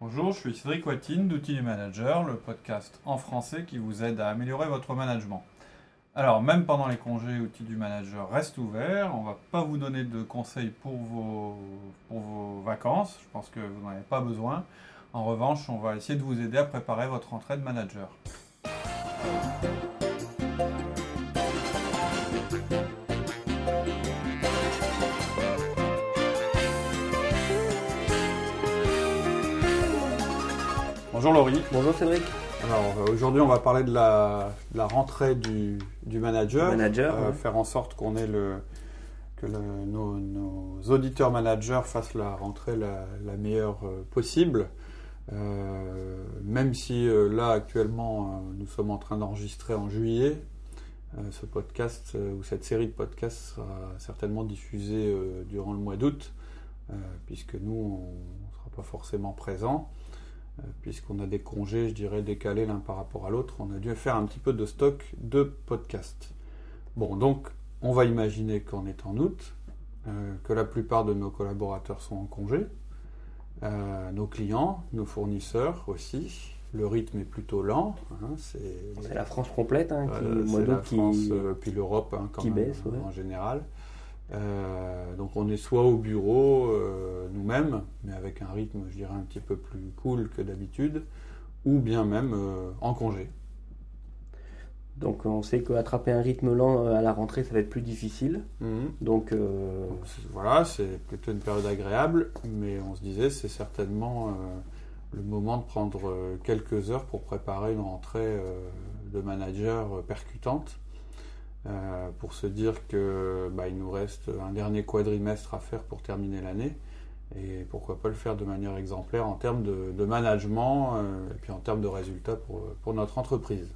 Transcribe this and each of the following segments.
Bonjour, je suis Cédric Watine d'Outils du Manager, le podcast en français qui vous aide à améliorer votre management. Alors, même pendant les congés, Outils du Manager reste ouvert. On ne va pas vous donner de conseils pour vos, pour vos vacances. Je pense que vous n'en avez pas besoin. En revanche, on va essayer de vous aider à préparer votre entrée de manager. Bonjour Laurie. Bonjour Cédric. Alors euh, aujourd'hui, on va parler de la, de la rentrée du, du manager. Manager, Euh, ouais. Faire en sorte qu'on ait le, que le- nos, nos auditeurs managers fassent la rentrée la, la meilleure euh, possible. Euh, même si euh, là actuellement nous sommes en train d'enregistrer en juillet, ce podcast ou cette série de podcasts sera certainement diffusée durant le mois d'août, puisque nous on ne sera pas forcément présents, puisqu'on a des congés, je dirais, décalés l'un par rapport à l'autre. On a dû faire un petit peu de stock de podcasts. Bon, donc on va imaginer qu'on est en août, euh, que la plupart de nos collaborateurs sont en congé, euh, nos clients, nos fournisseurs aussi. Le rythme est plutôt lent. hein, c'est la France complète hein, qui, euh, le mois c'est la d'août qui. France, euh, puis l'Europe hein, quand qui même, baisse, ouais. en général. Euh, donc on est soit au bureau euh, nous-mêmes, mais avec un rythme, je dirais, un petit peu plus cool que d'habitude, ou bien même euh, en congé. Donc on sait qu'attraper un rythme lent à la rentrée, ça va être plus difficile. Donc euh, Donc, voilà, c'est plutôt une période agréable, mais on se disait c'est certainement le moment de prendre quelques heures pour préparer une rentrée de manager percutante, euh, pour se dire que bah, il nous reste un dernier quadrimestre à faire pour terminer l'année, et pourquoi pas le faire de manière exemplaire en termes de, de management euh, et puis en termes de résultats pour, pour notre entreprise.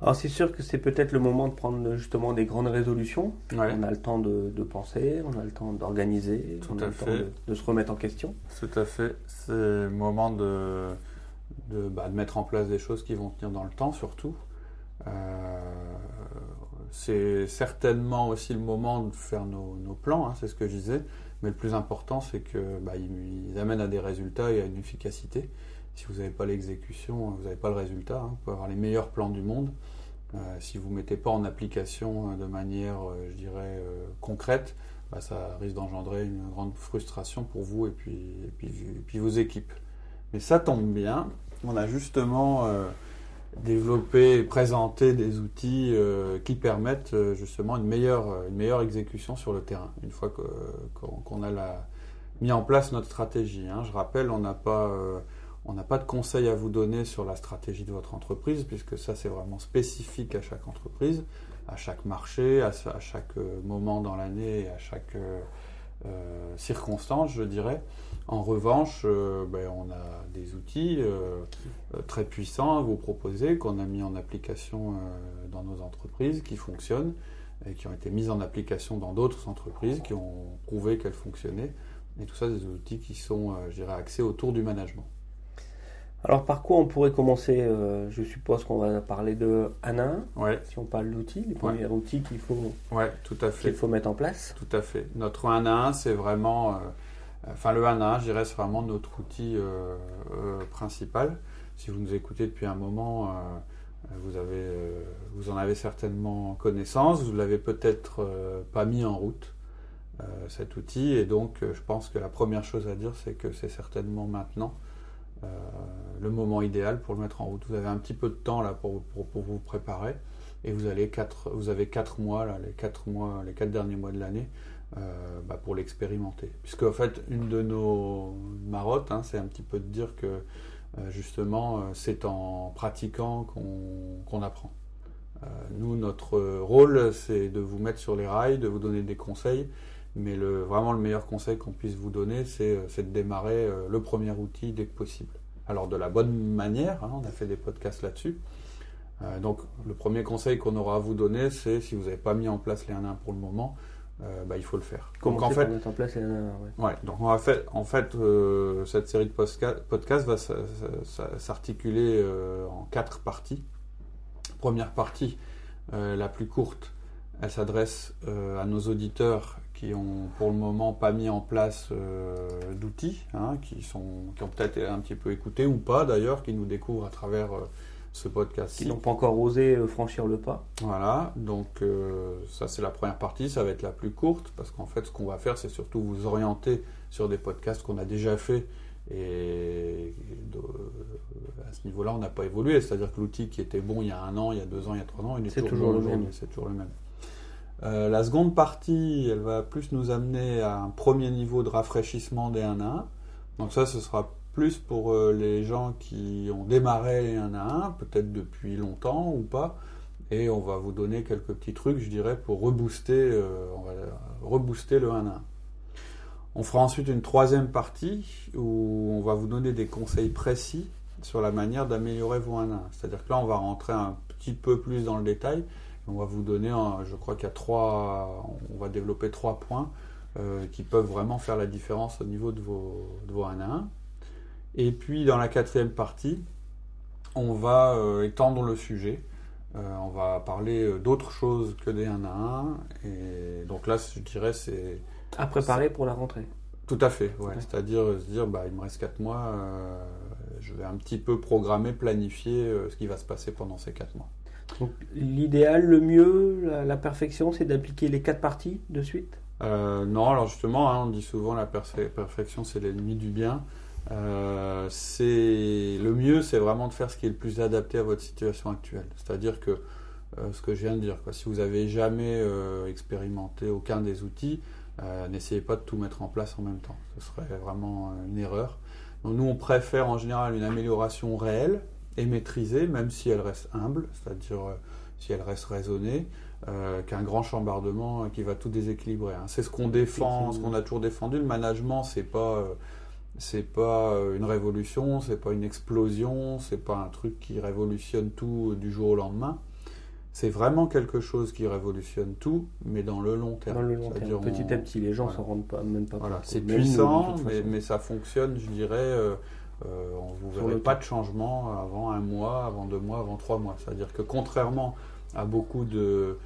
alors c'est sûr que c'est peut-être le moment de prendre justement des grandes résolutions. Ouais. On a le temps de, de penser, on a le temps d'organiser, on a le temps fait. de, de se remettre en question. Tout à fait. C'est le moment de, de, bah, de mettre en place des choses qui vont tenir dans le temps, surtout. Euh, c'est certainement aussi le moment de faire nos, plans, hein, c'est ce que je disais. Mais le plus important, c'est que bah, amènent à des résultats et à une efficacité. Si vous n'avez pas l'exécution, vous n'avez pas le résultat. hein. Vous pouvez avoir les meilleurs plans du monde. Euh, si vous ne mettez pas en application euh, de manière, euh, je dirais, euh, concrète, bah, ça risque d'engendrer une grande frustration pour vous et puis, et puis vos équipes. Mais ça tombe bien, on a justement euh, développé et présenté des outils euh, qui permettent euh, justement une meilleure, une meilleure exécution sur le terrain, une fois qu'on a la- mis en place notre stratégie. hein. Je rappelle, on n'a pas... euh, on pas de conseils à vous donner sur la stratégie de votre entreprise, puisque ça c'est vraiment spécifique à chaque entreprise, à chaque marché, à, à chaque euh, moment dans l'année à chaque euh, euh, circonstance, je dirais. En revanche, euh, ben, on a des outils euh, euh, très puissants à vous proposer, qu'on a mis en application euh, dans nos entreprises, qui fonctionnent, et qui ont été mis en application dans d'autres entreprises, qui ont prouvé qu'elles fonctionnaient. Et tout ça, des outils qui sont, je dirais, axés autour du management. Alors par quoi on pourrait commencer Je suppose qu'on va parler de ANA, Ouais, si on parle d'outils, les premiers outils qu'il faut, ouais, tout à fait. qu'il faut mettre en place. Tout à fait. Notre 1 à 1, c'est vraiment. Enfin, le 1 à 1, je dirais, c'est vraiment notre outil euh, euh, principal. Si vous nous écoutez depuis un moment, euh, vous, avez, vous en avez certainement connaissance. Vous l'avez peut-être pas mis en route, cet outil. Et donc, je pense que la première chose à dire, c'est que c'est certainement maintenant le moment idéal pour le mettre en route. Vous avez un petit peu de temps là pour, pour, pour vous préparer. Et vous, allez quatre, vous avez 4 mois, là, les 4 mois, les quatre derniers mois de l'année, euh, bah, pour l'expérimenter. Puisque en fait, une de nos marottes, hein, c'est un petit peu de dire que euh, justement, euh, c'est en pratiquant qu'on qu'on apprend. Nous, notre rôle, c'est de vous mettre sur les rails, de vous donner des conseils, mais le, vraiment le meilleur conseil qu'on puisse vous donner, c'est de démarrer le premier outil dès que possible. Alors de la bonne manière, hein, on a fait des podcasts là-dessus. Donc le premier conseil qu'on aura à vous donner, c'est si vous n'avez pas mis en place les 1-1 pour le moment, euh, bah, il faut le faire. Comment Donc en fait, mettre en place les ANA ouais. Ouais, donc on va faire, en fait, euh, cette série de podcasts va s'articuler euh, en quatre parties. Première partie, euh, la plus courte, elle s'adresse à nos auditeurs qui qui ont pour le moment pas mis en place d'outils, hein, qui, sont, qui ont peut-être un petit peu écouté ou pas d'ailleurs, qui nous découvrent à travers ce podcast. Qui n'ont pas encore osé franchir le pas. Voilà, donc ça c'est la première partie, ça va être la plus courte, parce qu'en fait ce qu'on va faire c'est surtout vous orienter sur des podcasts qu'on a déjà fait et à ce niveau-là, on n'a pas évolué. C'est-à-dire que l'outil qui était bon il y a un an, il y a deux ans, il y a trois ans, il est, toujours, le même. C'est toujours le même. Euh, la seconde partie, elle va plus nous amener à un premier niveau de rafraîchissement des 1 à 1. Donc ça, ce sera plus pour euh, les gens qui ont démarré 1 à 1, peut-être depuis longtemps ou pas. Et on va vous donner quelques petits trucs, je dirais, pour rebooster, euh, le 1 à 1. On fera ensuite une troisième partie où on va vous donner des conseils précis sur la manière d'améliorer vos 1 1. C'est-à-dire que là, on va rentrer un petit peu plus dans le détail. On va vous donner, je crois qu'il y a trois, on va développer trois points euh, qui peuvent vraiment faire la différence au niveau de vos, de 1 1. Et puis, dans la quatrième partie, on va euh, étendre le sujet. Euh, on va parler d'autres choses que des 1 à 1. Et donc là, je dirais, c'est à préparer pour la rentrée. Tout à fait, ouais. c'est-à-dire se dire bah, il me reste 4 mois, euh, je vais un petit peu programmer, planifier euh, ce qui va se passer pendant ces 4 mois. Donc l'idéal, le mieux, la, perfection, c'est d'appliquer les 4 parties de suite? Euh, Non, alors justement, hein, on dit souvent la perfection c'est l'ennemi du bien. C'est le mieux, c'est vraiment de faire ce qui est le plus adapté à votre situation actuelle. C'est-à-dire que ce que je viens de dire, quoi, si vous n'avez jamais expérimenté aucun des outils, euh, n'essayez pas de tout mettre en place en même temps. Ce serait vraiment euh, une erreur. Donc nous, on préfère en général une amélioration réelle et maîtrisée, même si elle reste humble, c'est-à-dire euh, si elle reste raisonnée, qu'un grand chambardement qui va tout déséquilibrer. Hein. C'est ce qu'on défend, ce qu'on a toujours défendu. Le management, c'est pas c'est pas une révolution, c'est pas une explosion, c'est pas un truc qui révolutionne tout du jour au lendemain c'est vraiment quelque chose qui révolutionne tout, mais dans le long terme. Dans le long terme. Petit à petit, les gens ne s'en rendent pas, même pas voilà. C'est puissant, mais, ça fonctionne, je dirais. Euh, euh, on vous verrez pas de changement avant un mois, avant deux mois, avant trois mois. C'est-à-dire que contrairement à beaucoup de,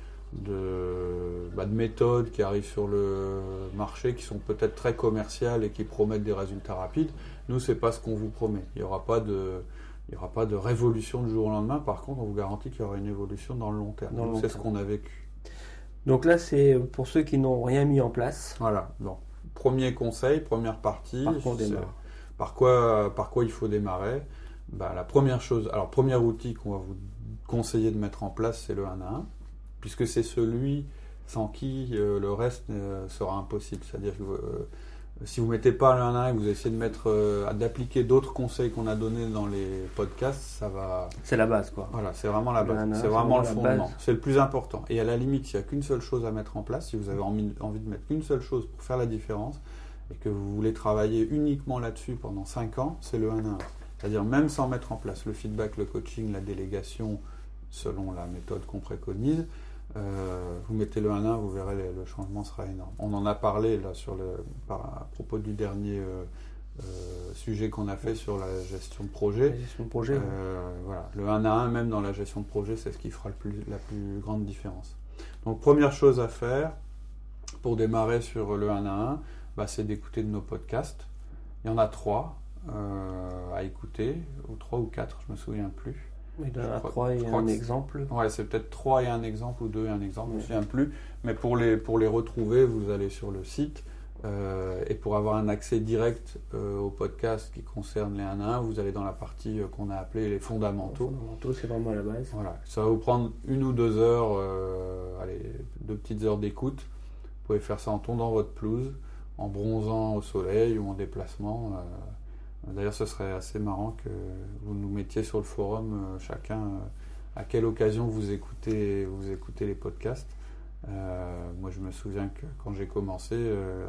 de, bah, de, méthodes qui arrivent sur le marché, qui sont peut-être très commerciales et qui promettent des résultats rapides, nous, c'est pas ce qu'on vous promet. Il n'y aura pas de il n'y aura pas de révolution du jour au lendemain. Par contre, on vous garantit qu'il y aura une évolution dans le long terme. C'est ce qu'on a vécu. Donc là, c'est pour ceux qui n'ont rien mis en place. Voilà. Donc, premier conseil, première partie. Par quoi, par quoi, par quoi il faut démarrer? Bah, La première chose, alors premier outil qu'on va vous conseiller de mettre en place, c'est le 1 à 1, puisque c'est celui sans qui euh, le reste euh, sera impossible. C'est-à-dire que euh, si vous mettez pas l'un à et que vous essayez de mettre, d'appliquer d'autres conseils qu'on a donnés dans les podcasts, ça va. C'est la base, quoi. Voilà, c'est vraiment la base. C'est vraiment le fondement. C'est le plus important. Et à la limite, s'il n'y a qu'une seule chose à mettre en place, si vous avez envie, de mettre qu'une seule chose pour faire la différence, et que vous voulez travailler uniquement là-dessus pendant 5 ans, c'est le 1 à 1. C'est-à-dire même sans mettre en place le feedback, le coaching, la délégation, selon la méthode qu'on préconise, euh, vous mettez le 1 1, vous verrez, le, changement sera énorme. On en a parlé là sur le, à propos du dernier euh, euh, sujet qu'on a fait sur la gestion de projet. La gestion de projet. voilà. Le 1 à 1, même dans la gestion de projet, c'est ce qui fera le plus, la plus grande différence. Donc, première chose à faire pour démarrer sur le 1 à 1, bah, c'est d'écouter de nos podcasts. Il y en a trois à écouter, ou trois ou quatre, je me souviens plus. Il et un exemple. Ouais, c'est peut-être trois et un exemple ou deux et un exemple, je ne me souviens plus. Mais pour les, pour les retrouver, vous allez sur le site. Euh, et pour avoir un accès direct euh, au podcast qui concerne les 1 à 1, vous allez dans la partie euh, qu'on a appelée les fondamentaux. Les fondamentaux, c'est vraiment la base. Voilà. Ça va vous prendre une ou deux heures, allez, deux petites heures d'écoute. Vous pouvez faire ça en tondant votre pelouse, en bronzant au soleil ou en déplacement. D'ailleurs, ce serait assez marrant que vous nous mettiez sur le forum euh, chacun euh, à quelle occasion vous écoutez, vous écoutez les podcasts. Euh, moi, je me souviens que quand j'ai commencé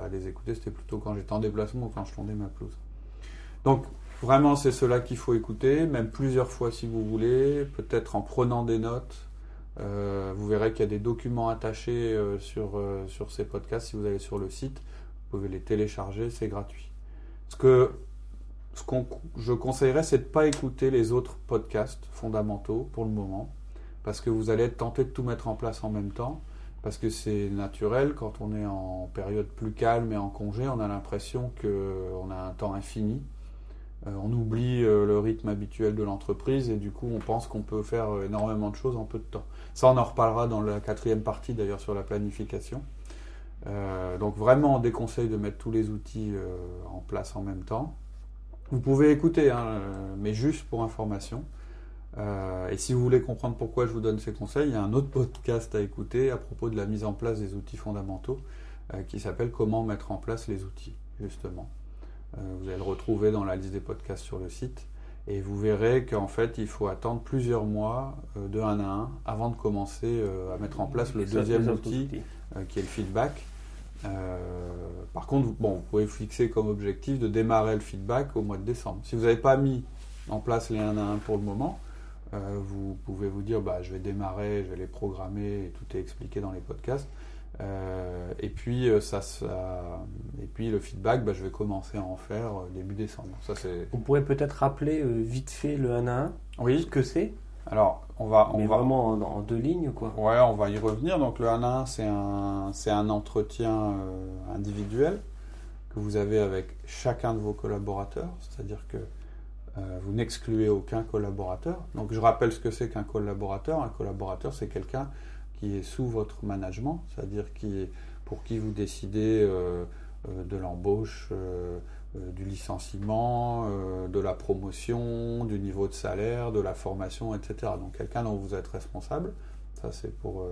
à les écouter, c'était plutôt quand j'étais en déplacement ou quand je tondais ma pelouse. Donc, vraiment, c'est cela qu'il faut écouter, même plusieurs fois si vous voulez, peut-être en prenant des notes. vous verrez qu'il y a des documents attachés sur, sur ces podcasts. Si vous allez sur le site, vous pouvez les télécharger, c'est gratuit. Ce que ce que je conseillerais, c'est de ne pas écouter les autres podcasts fondamentaux pour le moment, parce que vous allez être tenté de tout mettre en place en même temps, parce que c'est naturel, quand on est en période plus calme et en congé, on a l'impression qu'on a un temps infini. Euh, on oublie euh, le rythme habituel de l'entreprise et du coup on pense qu'on peut faire énormément de choses en peu de temps. Ça on en reparlera dans la quatrième partie d'ailleurs sur la planification. Euh, donc vraiment on déconseille de mettre tous les outils en place en même temps. Vous pouvez écouter, hein, mais juste pour information. Euh, et si vous voulez comprendre pourquoi je vous donne ces conseils, il y a un autre podcast à écouter à propos de la mise en place des outils fondamentaux euh, qui s'appelle Comment mettre en place les outils, justement. Euh, vous allez le retrouver dans la liste des podcasts sur le site. Et vous verrez qu'en fait, il faut attendre plusieurs mois de un à un avant de commencer à mettre en place le deuxième outil qui est le feedback. Par contre, bon, vous pouvez fixer comme objectif de démarrer le feedback au mois de décembre. Si vous n'avez pas mis en place les 1 à 1 pour le moment, euh, vous pouvez vous dire, bah, je vais démarrer, je vais les programmer, et tout est expliqué dans les podcasts. Euh, et puis euh, ça, et puis le feedback, bah, je vais commencer à en faire début décembre. Ça c'est. Vous pourrez peut-être rappeler vite fait le 1 à 1. Oui. Ce que c'est? Alors on va, on va vraiment en, deux lignes quoi. Ouais, on va y revenir. Donc le 1 à 1, c'est un, c'est un entretien individuel que vous avez avec chacun de vos collaborateurs. C'est-à-dire que euh, vous n'excluez aucun collaborateur. Donc je rappelle ce que c'est qu'un collaborateur. Un collaborateur, c'est quelqu'un qui est sous votre management, c'est-à-dire qui pour qui vous décidez euh, euh, de l'embauche, du licenciement, de la promotion, du niveau de salaire, de la formation, etc. Donc quelqu'un dont vous êtes responsable. Ça, c'est pour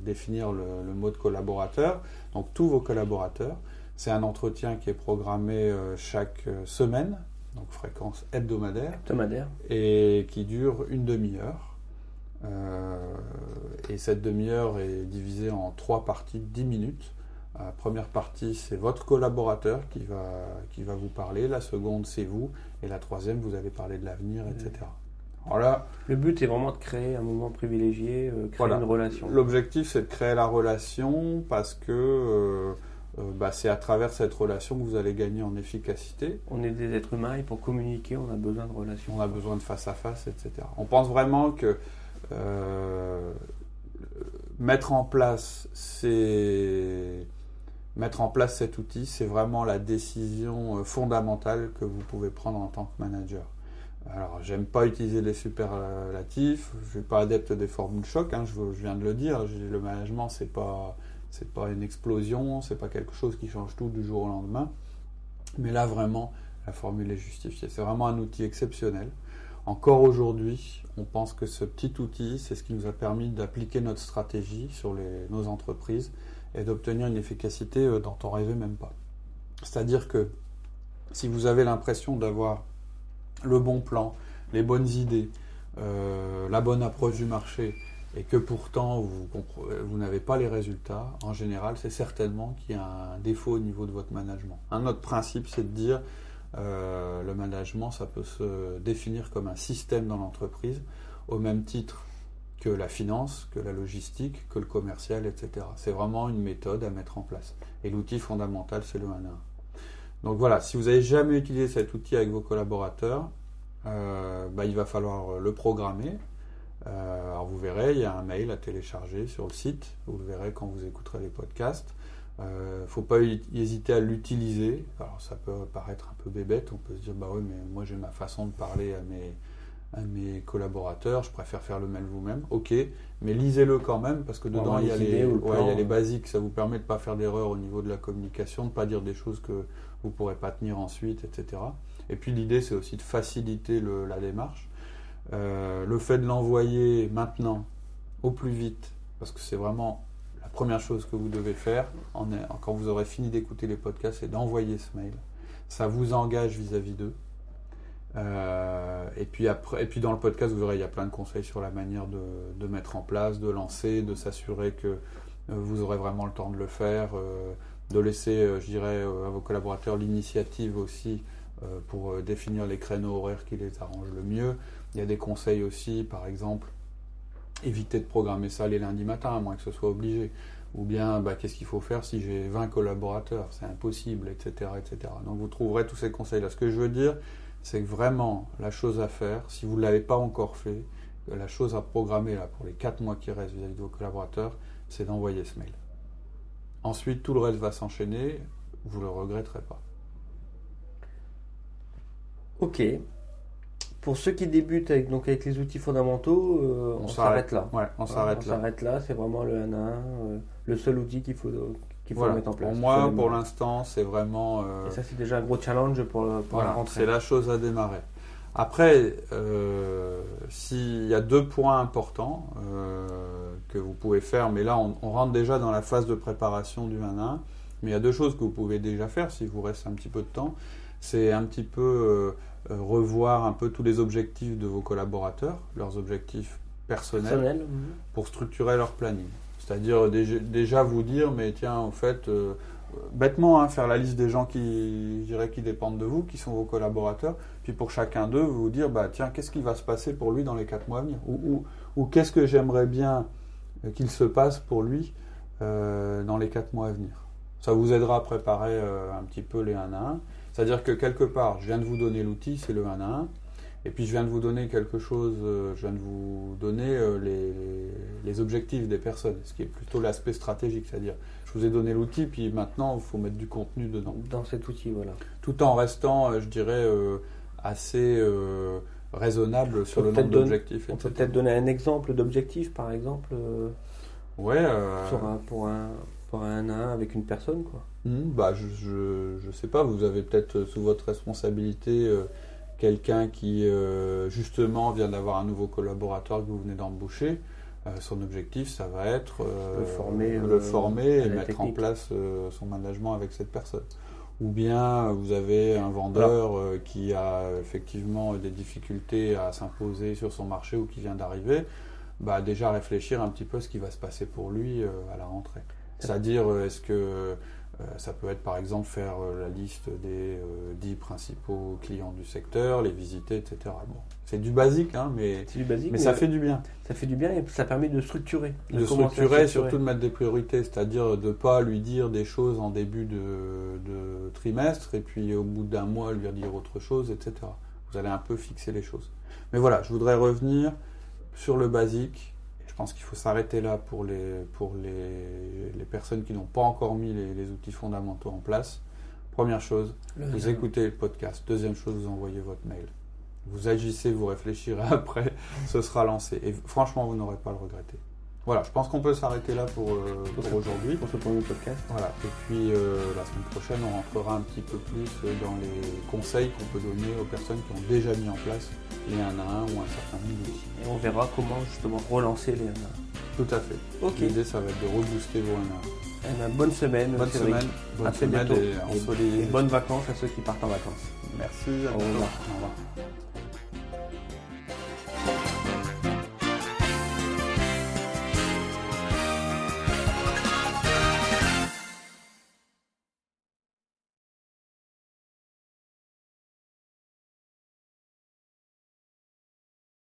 définir le, le, mot de collaborateur. Donc tous vos collaborateurs. C'est un entretien qui est programmé chaque semaine donc fréquence hebdomadaire, hebdomadaire. et qui dure une demi-heure. Euh, et cette demi-heure est divisée en trois parties de 10 minutes. La première partie, c'est votre collaborateur qui va, qui va vous parler. La seconde, c'est vous. Et la troisième, vous allez parler de l'avenir, etc. Voilà. Le but est vraiment de créer un moment privilégié, euh, créer une relation. L'objectif, c'est de créer la relation parce que euh, euh, bah, c'est à travers cette relation que vous allez gagner en efficacité. On est des êtres humains et pour communiquer, on a besoin de relations. On a besoin de face à face, etc. On pense vraiment que mettre en place mettre en place cet outil, c'est vraiment la décision euh, fondamentale que vous pouvez prendre en tant que manager. Alors, j'aime pas utiliser les superlatifs, je suis pas adepte des formules choc, hein, je, viens de le dire, le management, c'est pas c'est pas une explosion, c'est pas quelque chose qui change tout du jour au lendemain. Mais là, vraiment, la formule est justifiée. C'est vraiment un outil exceptionnel. Encore aujourd'hui, on pense que ce petit outil, c'est ce qui nous a permis d'appliquer notre stratégie sur nos entreprises et d'obtenir une efficacité euh, dont on rêvait même pas. C'est-à-dire que si vous avez l'impression d'avoir le bon plan, les bonnes idées, euh, la bonne approche du marché, et que pourtant vous, n'avez pas les résultats, en général, c'est certainement qu'il y a un défaut au niveau de votre management. Un autre principe, c'est de dire euh, le management, ça peut se définir comme un système dans l'entreprise, au même titre que la finance, que la logistique, que le commercial, etc. C'est vraiment une méthode à mettre en place. Et l'outil fondamental, c'est le 1 à 1. Donc voilà, si vous n'avez jamais utilisé cet outil avec vos collaborateurs, euh, bah, il va falloir le programmer, euh, alors vous verrez, il y a un mail à télécharger sur le site, vous le verrez quand vous écouterez les podcasts. Il euh, ne faut pas hésiter à l'utiliser. Alors ça peut paraître un peu bébête, on peut se dire bah oui mais moi j'ai ma façon de parler à mes, à mes collaborateurs, je préfère faire le mail vous-même. Ok, mais lisez-le quand même parce que dedans il y, a les, il y a les basiques, ça vous permet de ne pas faire d'erreur au niveau de la communication, de ne pas dire des choses que vous ne pourrez pas tenir ensuite, etc. Et puis l'idée c'est aussi de faciliter le, la démarche. Euh, le fait de l'envoyer maintenant, au plus vite, parce que c'est vraiment la première chose que vous devez faire quand vous aurez fini d'écouter les podcasts, c'est d'envoyer ce mail. Ça vous engage vis-à-vis d'eux. Euh, et, puis après, et puis dans le podcast, vous verrez, il y a plein de conseils sur la manière de, mettre en place, de lancer, de s'assurer que euh, vous aurez vraiment le temps de le faire, de laisser, je dirais, à vos collaborateurs l'initiative aussi pour définir les créneaux horaires qui les arrangent le mieux. Il y a des conseils aussi, par exemple, éviter de programmer ça les lundis matins, à moins que ce soit obligé. Ou bien, bah, qu'est-ce qu'il faut faire si j'ai 20 collaborateurs? C'est impossible, etc., etc. Donc vous trouverez tous ces conseils-là. Ce que je veux dire, c'est que vraiment, la chose à faire, si vous ne l'avez pas encore fait, la chose à programmer là, pour les 4 mois qui restent vis-à-vis de vos collaborateurs, c'est d'envoyer ce mail. Ensuite, tout le reste va s'enchaîner. Vous ne le regretterez pas. Ok. Pour ceux qui débutent avec, donc avec les outils fondamentaux, euh, on, s'arrête là. Ouais, on s'arrête là. On s'arrête là, c'est vraiment le 1 à 1, euh, le seul outil qu'il faut, qu'il faut mettre en place. Pour moi, pour l'instant, c'est vraiment. Euh, Et ça, c'est déjà un gros challenge pour, pour la rentrée. C'est la chose à démarrer. Après, s'il y a deux points importants que vous pouvez faire, mais là, on, on, rentre déjà dans la phase de préparation du 1 à 1, mais il y a deux choses que vous pouvez déjà faire si vous reste un petit peu de temps. C'est un petit peu euh, revoir un peu tous les objectifs de vos collaborateurs, leurs objectifs personnels, mhm. pour structurer leur planning. C'est-à-dire déjà, vous dire, mais tiens, en fait, euh, bêtement, hein, faire la liste des gens qui, je qui dépendent de vous, qui sont vos collaborateurs, puis pour chacun d'eux, vous dire, bah, tiens, qu'est-ce qui va se passer pour lui dans les quatre mois à venir? Ou, qu'est-ce que j'aimerais bien qu'il se passe pour lui euh, dans les quatre mois à venir? Ça vous aidera à préparer un petit peu les 1 à 1. C'est-à-dire que quelque part, je viens de vous donner l'outil, c'est le 1 à 1. Et puis je viens de vous donner quelque chose, euh, je viens de vous donner euh, les, objectifs des personnes, ce qui est plutôt l'aspect stratégique, c'est-à-dire je vous ai donné l'outil, puis maintenant il faut mettre du contenu dedans. Dans cet outil, voilà. Tout en restant, euh, je dirais, assez raisonnable sur le nombre d'objectifs. On peut peut-être donner un exemple d'objectif, par exemple. ouais. pour un un à un avec une personne quoi hmm, bah je, je, sais pas vous avez peut-être sous votre responsabilité euh, quelqu'un qui euh, justement vient d'avoir un nouveau collaborateur que vous venez d'embaucher euh, son objectif ça va être le former le former et mettre en place son management avec cette personne ou bien vous avez un vendeur qui a effectivement des difficultés à s'imposer sur son marché ou qui vient d'arriver bah déjà réfléchir un petit peu ce qui va se passer pour lui à la rentrée. C'est-à-dire, euh, est-ce que euh, ça peut être par exemple faire euh, la liste des 10 principaux clients du secteur, les visiter, etc. Bon, c'est du basique, hein, mais, du basique, mais, ça fait du bien. Ça fait du bien et ça permet de structurer. De, structurer, surtout de mettre des priorités, c'est-à-dire de ne pas lui dire des choses en début de, de trimestre et puis au bout d'un mois lui dire autre chose, etc. Vous allez un peu fixer les choses. Mais voilà, je voudrais revenir sur le basique je pense qu'il faut s'arrêter là pour les, pour les, les personnes qui n'ont pas encore mis les, outils fondamentaux en place. Première chose, vous écoutez le podcast. Deuxième chose, vous envoyez votre mail. Vous agissez, vous réfléchirez après, ce sera lancé. Et franchement, vous n'aurez pas à le regretter. Voilà, je pense qu'on peut s'arrêter là pour, euh, pour, aujourd'hui. Pour ce premier podcast. Voilà, et puis euh, la semaine prochaine, on rentrera un petit peu plus dans les conseils qu'on peut donner aux personnes qui ont déjà mis en place les 1 à 1 ou un certain nombre d'outils. Et on verra comment justement relancer les 1 à 1. Tout à fait. L'idée, ça va être de rebooster vos 1 à 1. Eh ben, bonne semaine. Bonne semaine. Bonne semaine et, et, bonnes vacances à ceux qui partent en vacances. Merci. À Au revoir.